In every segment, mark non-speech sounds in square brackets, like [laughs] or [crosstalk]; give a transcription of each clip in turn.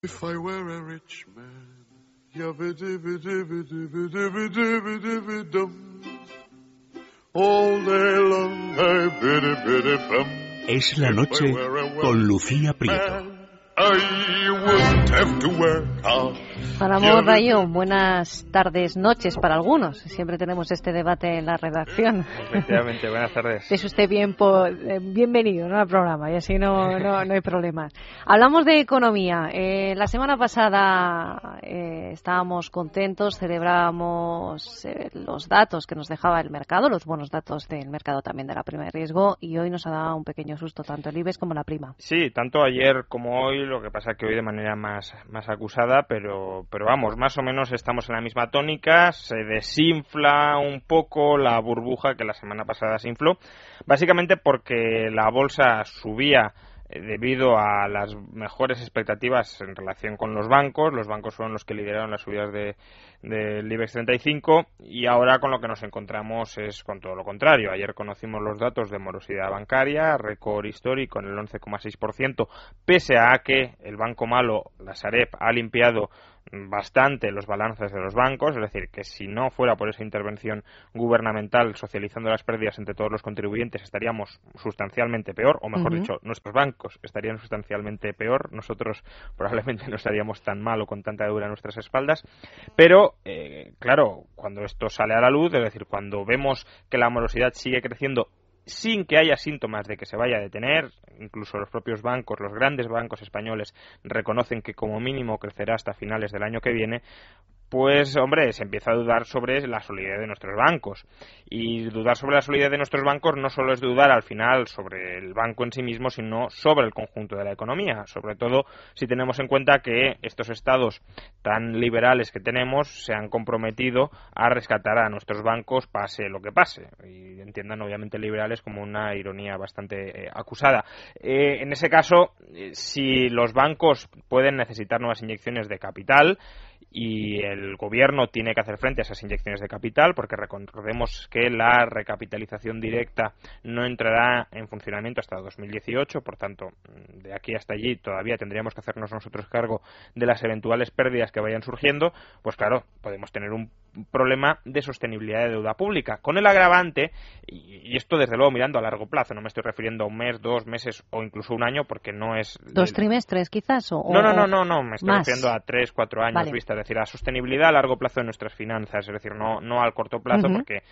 If I were a rich man, all day long, bum. Es la noche con Lucía Prieto. I wouldn't have to work hard. Amor Rayo, buenas tardes, noches para algunos. Siempre tenemos este debate en la redacción. Efectivamente, buenas tardes. Es usted bien po- eh, bienvenido ¿no? al programa y así no, no, no hay problema. Hablamos de economía. Eh, la semana pasada eh, estábamos contentos, celebrábamos eh, los datos que nos dejaba el mercado, los buenos datos del mercado también de la prima de riesgo y hoy nos ha dado un pequeño susto tanto el IBEX como la prima. Sí, tanto ayer como hoy, lo que pasa que hoy de manera más, más acusada, pero, pero vamos, más o menos estamos en la misma tónica, se desinfla un poco la burbuja que la semana pasada se infló, básicamente porque la bolsa subía eh, debido a las mejores expectativas en relación con los bancos. Los bancos fueron los que lideraron las subidas de, del IBEX 35 y ahora con lo que nos encontramos es con todo lo contrario. Ayer conocimos los datos de morosidad bancaria, récord histórico en el 11,6%, pese a que el banco malo, la Sareb, ha limpiado bastante los balances de los bancos, es decir, que si no fuera por esa intervención gubernamental socializando las pérdidas entre todos los contribuyentes estaríamos sustancialmente peor, o mejor dicho, nuestros bancos estarían sustancialmente peor, nosotros probablemente [laughs] no estaríamos tan mal o con tanta deuda a nuestras espaldas, pero eh, claro, cuando esto sale a la luz, es decir, cuando vemos que la morosidad sigue creciendo sin que haya síntomas de que se vaya a detener, incluso los propios bancos, los grandes bancos españoles reconocen que como mínimo crecerá hasta finales del año que viene, pues hombre, se empieza a dudar sobre la solidez de nuestros bancos. Y dudar sobre la solidez de nuestros bancos no solo es dudar al final sobre el banco en sí mismo, sino sobre el conjunto de la economía. Sobre todo si tenemos en cuenta que estos estados tan liberales que tenemos se han comprometido a rescatar a nuestros bancos pase lo que pase. Y entiendan obviamente liberales como una ironía bastante eh, acusada. Eh, en ese caso, eh, si los bancos pueden necesitar nuevas inyecciones de capital, y el gobierno tiene que hacer frente a esas inyecciones de capital porque recordemos que la recapitalización directa no entrará en funcionamiento hasta 2018 por tanto de aquí hasta allí todavía tendríamos que hacernos nosotros cargo de las eventuales pérdidas que vayan surgiendo pues claro podemos tener un problema de sostenibilidad de deuda pública con el agravante y esto desde luego mirando a largo plazo no me estoy refiriendo a un mes dos meses o incluso un año porque no es ¿Dos el- trimestres quizás? O, no, no, no, no, no, me estoy más? refiriendo a tres, cuatro años Vale. vista, es decir, a sostenibilidad a largo plazo de nuestras finanzas, es decir, no, no al corto plazo, porque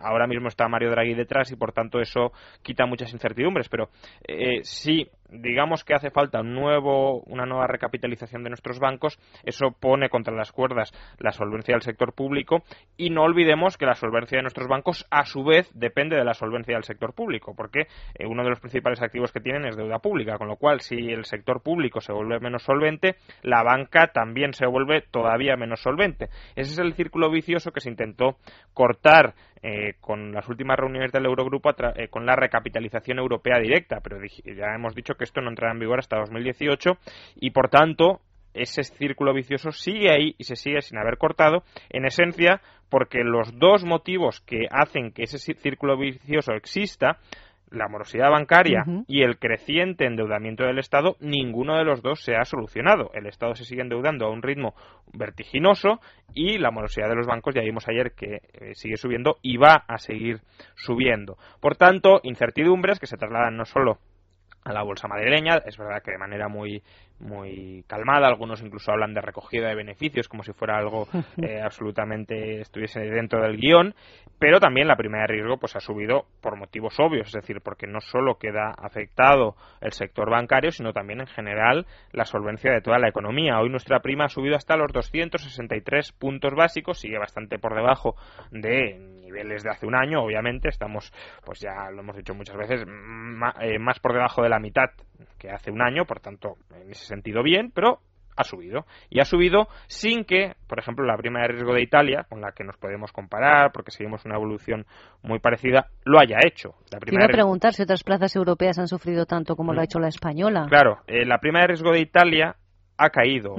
ahora mismo está Mario Draghi detrás y por tanto eso quita muchas incertidumbres, pero eh, sí, digamos que hace falta un nuevo, una nueva recapitalización de nuestros bancos, eso pone contra las cuerdas la solvencia del sector público y no olvidemos que la solvencia de nuestros bancos a su vez depende de la solvencia del sector público, porque eh, uno de los principales activos que tienen es deuda pública, con lo cual si el sector público se vuelve menos solvente, la banca también se vuelve todavía menos solvente. Ese es el círculo vicioso que se intentó cortar eh, con las últimas reuniones del Eurogrupo eh, con la recapitalización europea directa, pero ya hemos dicho que esto no entrará en vigor hasta 2018 y por tanto ese círculo vicioso sigue ahí y se sigue sin haber cortado, en esencia porque los dos motivos que hacen que ese cí- círculo vicioso exista, la morosidad bancaria y el creciente endeudamiento del Estado, ninguno de los dos se ha solucionado. El Estado se sigue endeudando a un ritmo vertiginoso y la morosidad de los bancos, ya vimos ayer que eh, sigue subiendo y va a seguir subiendo. Por tanto, incertidumbres que se trasladan no solo a la bolsa madrileña. Es verdad que de manera muy muy calmada, algunos incluso hablan de recogida de beneficios como si fuera algo [laughs] eh, absolutamente estuviese dentro del guion, pero también la prima de riesgo pues ha subido por motivos obvios, es decir, porque no solo queda afectado el sector bancario, sino también en general la solvencia de toda la economía. Hoy nuestra prima ha subido hasta los 263 puntos básicos, sigue bastante por debajo de niveles de hace un año, obviamente, estamos, pues ya lo hemos dicho muchas veces, ma- eh, más por debajo de la mitad que hace un año, por tanto, en ese sentido bien, pero ha subido. Y ha subido sin que, por ejemplo, la prima de riesgo de Italia, con la que nos podemos comparar, porque seguimos una evolución muy parecida, lo haya hecho. La prima de riesgo- preguntar si otras plazas europeas han sufrido tanto como lo ha hecho la española. Claro, eh, la prima de riesgo de Italia ha caído.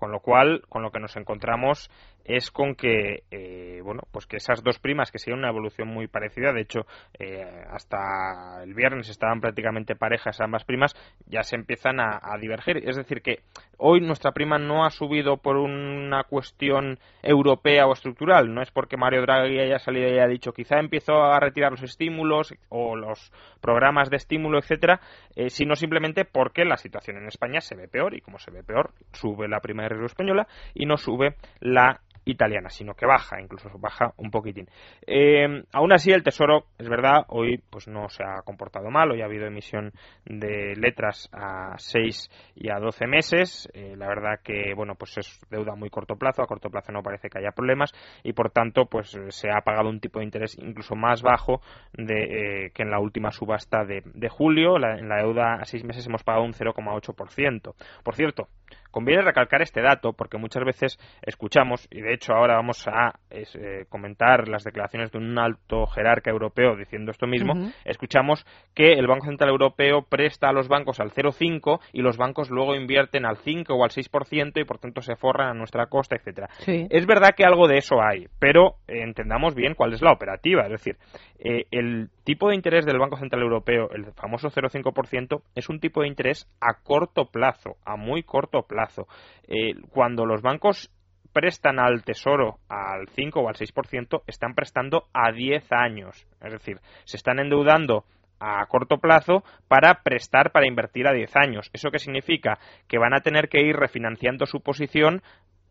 Con lo cual, con lo que nos encontramos es con que, eh, bueno, pues que esas dos primas, que siguen una evolución muy parecida, de hecho, eh, hasta el viernes estaban prácticamente parejas ambas primas, ya se empiezan a, divergir. Es decir, que hoy nuestra prima no ha subido por una cuestión europea o estructural, no es porque Mario Draghi haya salido y haya dicho quizá empiezo a retirar los estímulos o los programas de estímulo, etcétera, eh, sino simplemente porque la situación en España se ve peor y como se ve peor, sube la prima de española y no sube la italiana, sino que baja, incluso baja un poquitín. Eh, aún así, el Tesoro, es verdad, hoy pues no se ha comportado mal, hoy ha habido emisión de letras a 6 y a 12 meses, eh, la verdad que, bueno, pues es deuda muy corto plazo, a corto plazo no parece que haya problemas y por tanto, pues se ha pagado un tipo de interés incluso más bajo de, eh, que en la última subasta de, julio, en la deuda a 6 meses hemos pagado un 0,8%. Por cierto, Conviene recalcar este dato porque muchas veces escuchamos, y de hecho ahora vamos a eh, comentar las declaraciones de un alto jerarca europeo diciendo esto mismo, escuchamos que el Banco Central Europeo presta a los bancos al 0,5 y los bancos luego invierten al 5 o al 6% y por tanto se forran a nuestra costa, etcétera. Es verdad que algo de eso hay, pero eh, entendamos bien cuál es la operativa, es decir, eh, el tipo de interés del Banco Central Europeo, el famoso 0,5%, es un tipo de interés a corto plazo, a muy corto plazo eh, cuando los bancos prestan al tesoro al 5 o al 6%, están prestando a 10 años. Es decir, se están endeudando a corto plazo para prestar para invertir a 10 años. ¿Eso qué significa? Que van a tener que ir refinanciando su posición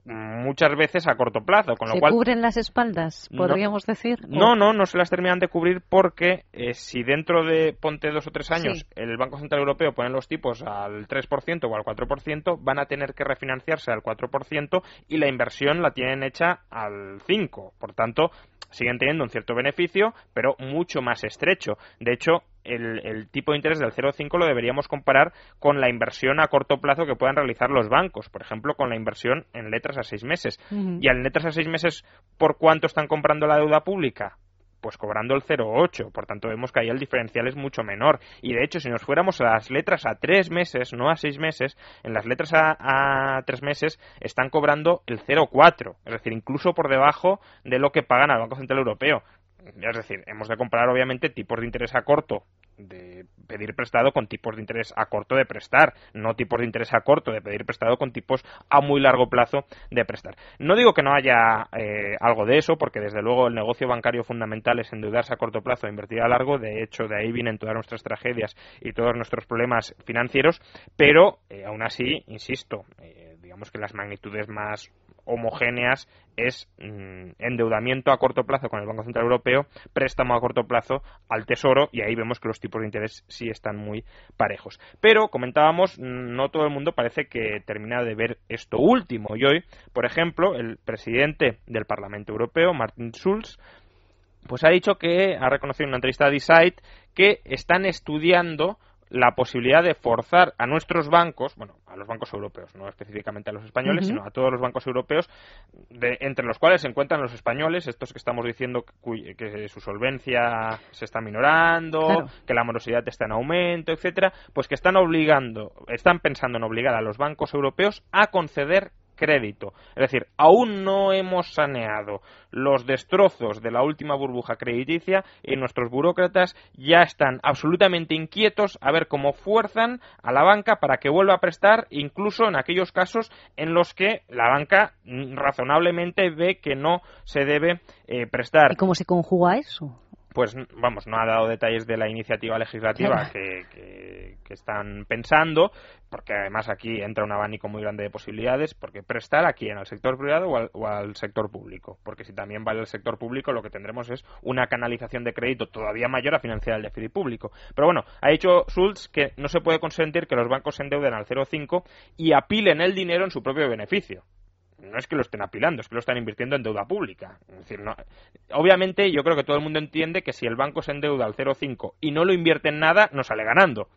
muchas veces a corto plazo. Con lo ¿Se cubren las espaldas, podríamos decir? No, no, no se las terminan de cubrir porque eh, si dentro de, ponte dos o tres años, el Banco Central Europeo pone los tipos al 3% o al 4%, van a tener que refinanciarse al 4% y la inversión la tienen hecha al 5%. Por tanto, siguen teniendo un cierto beneficio, pero mucho más estrecho. De hecho, el, tipo de interés del 0,5 lo deberíamos comparar con la inversión a corto plazo que puedan realizar los bancos, por ejemplo, con la inversión en letras a seis meses. Y en letras a seis meses, ¿por cuánto están comprando la deuda pública? Pues cobrando el 0,8. Por tanto, vemos que ahí el diferencial es mucho menor. Y de hecho, si nos fuéramos a las letras a tres meses, no a seis meses, en las letras a, a tres meses están cobrando el 0,4. Es decir, incluso por debajo de lo que pagan al Banco Central Europeo. Es decir, hemos de comparar obviamente tipos de interés a corto de pedir prestado con tipos de interés a corto de prestar, no tipos de interés a corto de pedir prestado con tipos a muy largo plazo de prestar. No digo que no haya eh, algo de eso, porque desde luego el negocio bancario fundamental es endeudarse a corto plazo e invertir a largo, de hecho de ahí vienen todas nuestras tragedias y todos nuestros problemas financieros, pero eh, aún así, insisto, eh, digamos que las magnitudes más homogéneas es mm, endeudamiento a corto plazo con el Banco Central Europeo, préstamo a corto plazo al Tesoro y ahí vemos que los tipos de interés sí están muy parejos. Pero, comentábamos, no todo el mundo parece que termina de ver esto último y hoy, por ejemplo, el presidente del Parlamento Europeo, Martin Schulz, pues ha dicho que ha reconocido en una entrevista a Decide que están estudiando la posibilidad de forzar a nuestros bancos, bueno, a los bancos europeos, no específicamente a los españoles, sino a todos los bancos europeos, entre los cuales se encuentran los españoles, estos que estamos diciendo que, su solvencia se está minorando, que la morosidad está en aumento, etcétera, pues que están obligando, están pensando en obligar a los bancos europeos a conceder crédito. Es decir, aún no hemos saneado los destrozos de la última burbuja crediticia y nuestros burócratas ya están absolutamente inquietos a ver cómo fuerzan a la banca para que vuelva a prestar, incluso en aquellos casos en los que la banca razonablemente ve que no se debe eh, prestar. ¿Y cómo se conjuga eso? Pues vamos, no ha dado detalles de la iniciativa legislativa que, están pensando, porque además aquí entra un abanico muy grande de posibilidades, porque prestar aquí en el sector privado o al, sector público, porque si también vale el sector público lo que tendremos es una canalización de crédito todavía mayor a financiar el déficit público. Pero bueno, ha dicho Schultz que no se puede consentir que los bancos se endeuden al 0,5 y apilen el dinero en su propio beneficio no es que lo estén apilando, es que lo están invirtiendo en deuda pública. Es decir, no, obviamente yo creo que todo el mundo entiende que si el banco se endeuda al 0,5 y no lo invierte en nada, no sale ganando.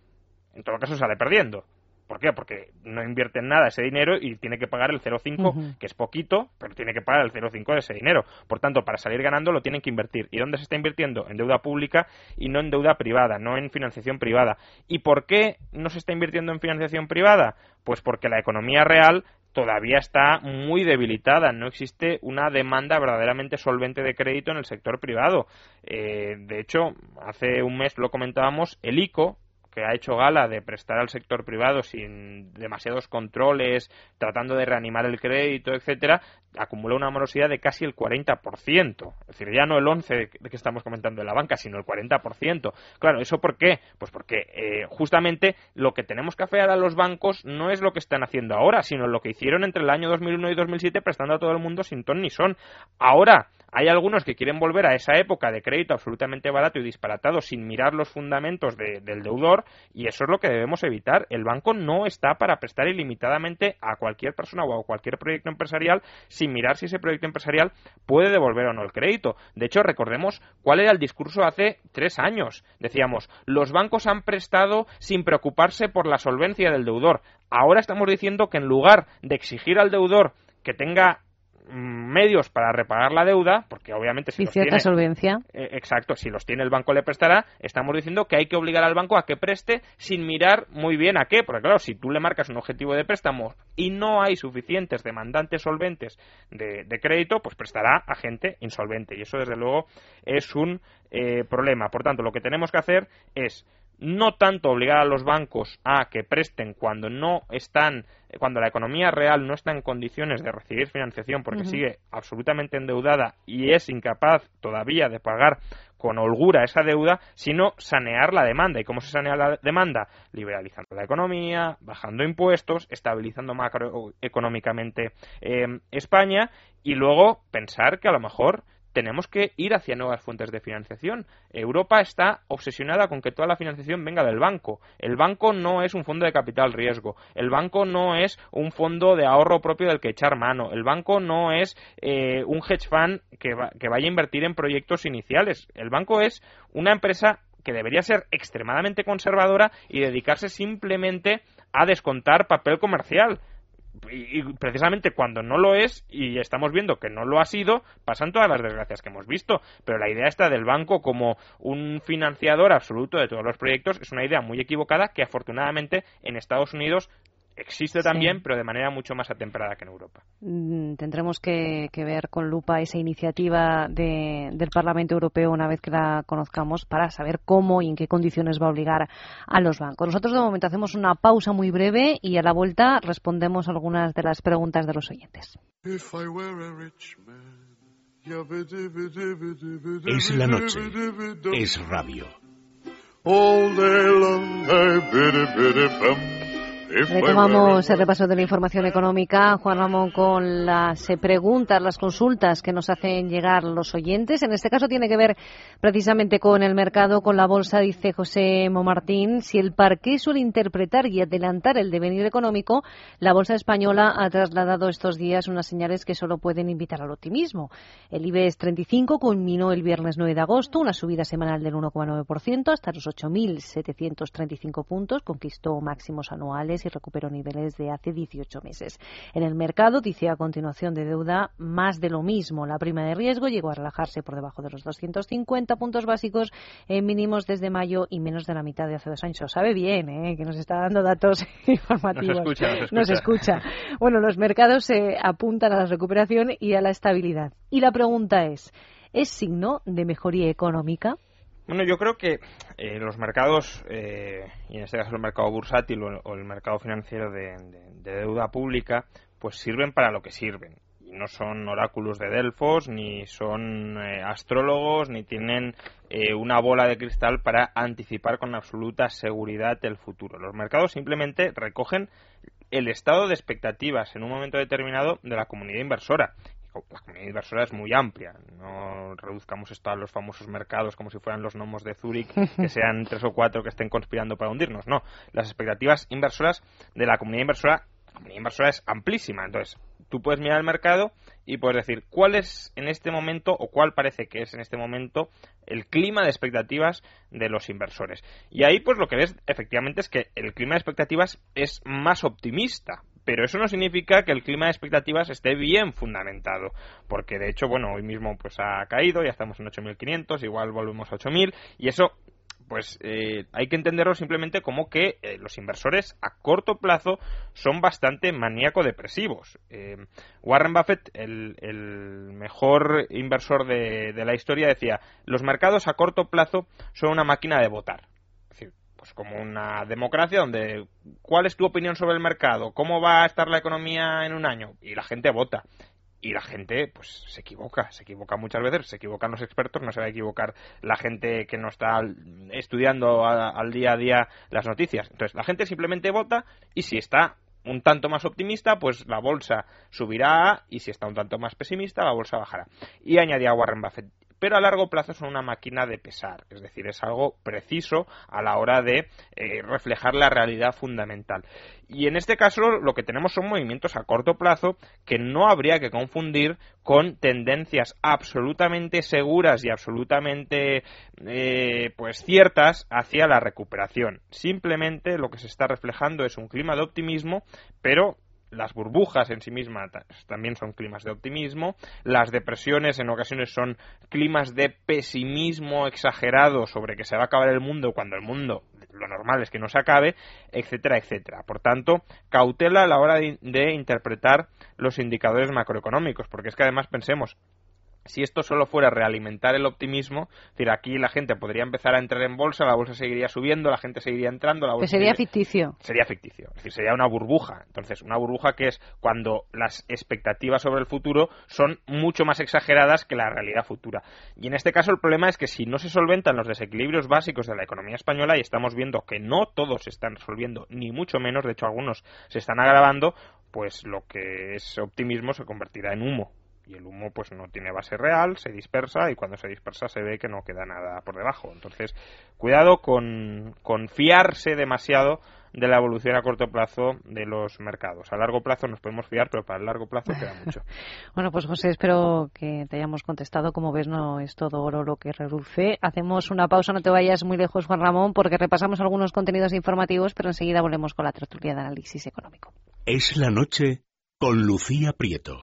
En todo caso sale perdiendo. ¿Por qué? Porque no invierte en nada ese dinero y tiene que pagar el 0,5, que es poquito, pero tiene que pagar el 0,5 de ese dinero. Por tanto, para salir ganando lo tienen que invertir. ¿Y dónde se está invirtiendo? En deuda pública y no en deuda privada, no en financiación privada. ¿Y por qué no se está invirtiendo en financiación privada? Pues porque la economía real todavía está muy debilitada. No existe una demanda verdaderamente solvente de crédito en el sector privado. Eh, de hecho, hace un mes lo comentábamos, el ICO, que ha hecho gala de prestar al sector privado sin demasiados controles, tratando de reanimar el crédito, etcétera, acumula una morosidad de casi el 40%. Es decir, ya no el 11 de que estamos comentando de la banca, sino el 40%. Claro, ¿eso por qué? Pues porque eh, justamente lo que tenemos que afear a los bancos no es lo que están haciendo ahora, sino lo que hicieron entre el año 2001 y 2007 prestando a todo el mundo sin ton ni son. Ahora, hay algunos que quieren volver a esa época de crédito absolutamente barato y disparatado sin mirar los fundamentos del deudor y eso es lo que debemos evitar. El banco no está para prestar ilimitadamente a cualquier persona o a cualquier proyecto empresarial sin mirar si ese proyecto empresarial puede devolver o no el crédito. De hecho, recordemos cuál era el discurso hace tres años. Decíamos, los bancos han prestado sin preocuparse por la solvencia del deudor. Ahora estamos diciendo que en lugar de exigir al deudor que tenga medios para repagar la deuda, porque obviamente si y cierta solvencia. Eh, exacto, si los tiene el banco le prestará, estamos diciendo que hay que obligar al banco a que preste sin mirar muy bien a qué, porque claro, si tú le marcas un objetivo de préstamo y no hay suficientes demandantes solventes de, crédito, pues prestará a gente insolvente y eso desde luego es un eh, problema. Por tanto, lo que tenemos que hacer es no tanto obligar a los bancos a que presten cuando no están cuando la economía real no está en condiciones de recibir financiación porque sigue absolutamente endeudada y es incapaz todavía de pagar con holgura esa deuda, sino sanear la demanda. ¿Y cómo se sanea la demanda? Liberalizando la economía, bajando impuestos, estabilizando macroeconómicamente eh, España y luego pensar que a lo mejor tenemos que ir hacia nuevas fuentes de financiación. Europa está obsesionada con que toda la financiación venga del banco. El banco no es un fondo de capital riesgo. El banco no es un fondo de ahorro propio del que echar mano. El banco no es eh, un hedge fund que, que vaya a invertir en proyectos iniciales. El banco es una empresa que debería ser extremadamente conservadora y dedicarse simplemente a descontar papel comercial y precisamente cuando no lo es y estamos viendo que no lo ha sido, pasan todas las desgracias que hemos visto. Pero la idea esta del banco como un financiador absoluto de todos los proyectos es una idea muy equivocada que afortunadamente en Estados Unidos Existe también, pero de manera mucho más atemperada que en Europa. Mm, tendremos que, ver con lupa esa iniciativa del Parlamento Europeo una vez que la conozcamos para saber cómo y en qué condiciones va a obligar a los bancos. Nosotros de momento hacemos una pausa muy breve y a la vuelta respondemos algunas de las preguntas de los oyentes. Es la noche. Es radio. Retomamos el repaso de la información económica, Juan Ramón, con las eh, preguntas, las consultas que nos hacen llegar los oyentes. En este caso tiene que ver precisamente con el mercado, con la bolsa, dice José Momartín. Si el parque suele interpretar y adelantar el devenir económico, la bolsa española ha trasladado estos días unas señales que solo pueden invitar al optimismo. El IBEX 35 culminó el viernes 9 de agosto, una subida semanal del 1,9% hasta los 8.735 puntos, conquistó máximos anuales y recuperó niveles de hace 18 meses. En el mercado, dice a continuación de deuda, más de lo mismo. La prima de riesgo llegó a relajarse por debajo de los 250 puntos básicos en mínimos desde mayo y menos de la mitad de hace dos años. Sabe bien, ¿eh? que nos está dando datos [laughs] informativos. Nos escucha, nos escucha. Bueno, los mercados se apuntan a la recuperación y a la estabilidad. Y la pregunta es, ¿es signo de mejoría económica? Bueno, yo creo que eh, los mercados, eh, y en este caso el mercado bursátil o, el mercado financiero de, deuda pública, pues sirven para lo que sirven. Y no son oráculos de Delfos, ni son eh, astrólogos, ni tienen una bola de cristal para anticipar con absoluta seguridad el futuro. Los mercados simplemente recogen el estado de expectativas en un momento determinado de la comunidad inversora la comunidad inversora es muy amplia. No reduzcamos esto a los famosos mercados como si fueran los gnomos de Zúrich, que [laughs] sean tres o cuatro que estén conspirando para hundirnos. No, las expectativas inversoras de la comunidad inversora, la comunidad inversora es amplísima. Entonces, tú puedes mirar el mercado y puedes decir cuál es en este momento o cuál parece que es en este momento el clima de expectativas de los inversores. Y ahí pues lo que ves efectivamente es que el clima de expectativas es más optimista pero eso no significa que el clima de expectativas esté bien fundamentado, porque de hecho, bueno, hoy mismo pues ha caído, ya estamos en 8.500, igual volvemos a 8.000, y eso pues eh, hay que entenderlo simplemente como que eh, los inversores a corto plazo son bastante maníaco-depresivos. Eh, Warren Buffett, el, mejor inversor de, la historia, decía, los mercados a corto plazo son una máquina de votar. Pues como una democracia donde, ¿cuál es tu opinión sobre el mercado? ¿Cómo va a estar la economía en un año? Y la gente vota y la gente pues se equivoca, se equivoca muchas veces, se equivocan los expertos, no se va a equivocar la gente que no está estudiando al día a día las noticias. Entonces, la gente simplemente vota y si está un tanto más optimista, pues la bolsa subirá y si está un tanto más pesimista, la bolsa bajará. Y añadía Warren Buffett, pero a largo plazo son una máquina de pesar, es decir, es algo preciso a la hora de eh, reflejar la realidad fundamental. Y en este caso lo que tenemos son movimientos a corto plazo que no habría que confundir con tendencias absolutamente seguras y absolutamente eh, pues ciertas hacia la recuperación. Simplemente lo que se está reflejando es un clima de optimismo, pero las burbujas en sí mismas también son climas de optimismo, las depresiones en ocasiones son climas de pesimismo exagerado sobre que se va a acabar el mundo cuando el mundo lo normal es que no se acabe, etcétera, etcétera. Por tanto, cautela a la hora de, interpretar los indicadores macroeconómicos, porque es que además pensemos, si esto solo fuera realimentar el optimismo, es decir, aquí la gente podría empezar a entrar en bolsa, la bolsa seguiría subiendo, la gente seguiría entrando, la bolsa sería ficticio. Sería ficticio, es decir, sería una burbuja. Entonces, una burbuja que es cuando las expectativas sobre el futuro son mucho más exageradas que la realidad futura. Y en este caso el problema es que si no se solventan los desequilibrios básicos de la economía española y estamos viendo que no todos se están resolviendo, ni mucho menos, de hecho algunos se están agravando, pues lo que es optimismo se convertirá en humo y el humo pues no tiene base real, se dispersa y cuando se dispersa se ve que no queda nada por debajo. Entonces, cuidado con, con fiarse demasiado de la evolución a corto plazo de los mercados. A largo plazo nos podemos fiar, pero para el largo plazo queda [laughs] mucho. bueno, pues José, espero que te hayamos contestado. Como ves, no es todo oro lo que reluce. Hacemos una pausa, no te vayas muy lejos, Juan Ramón, porque repasamos algunos contenidos informativos, pero enseguida volvemos con la tertulia de análisis económico. Es la noche con Lucía Prieto.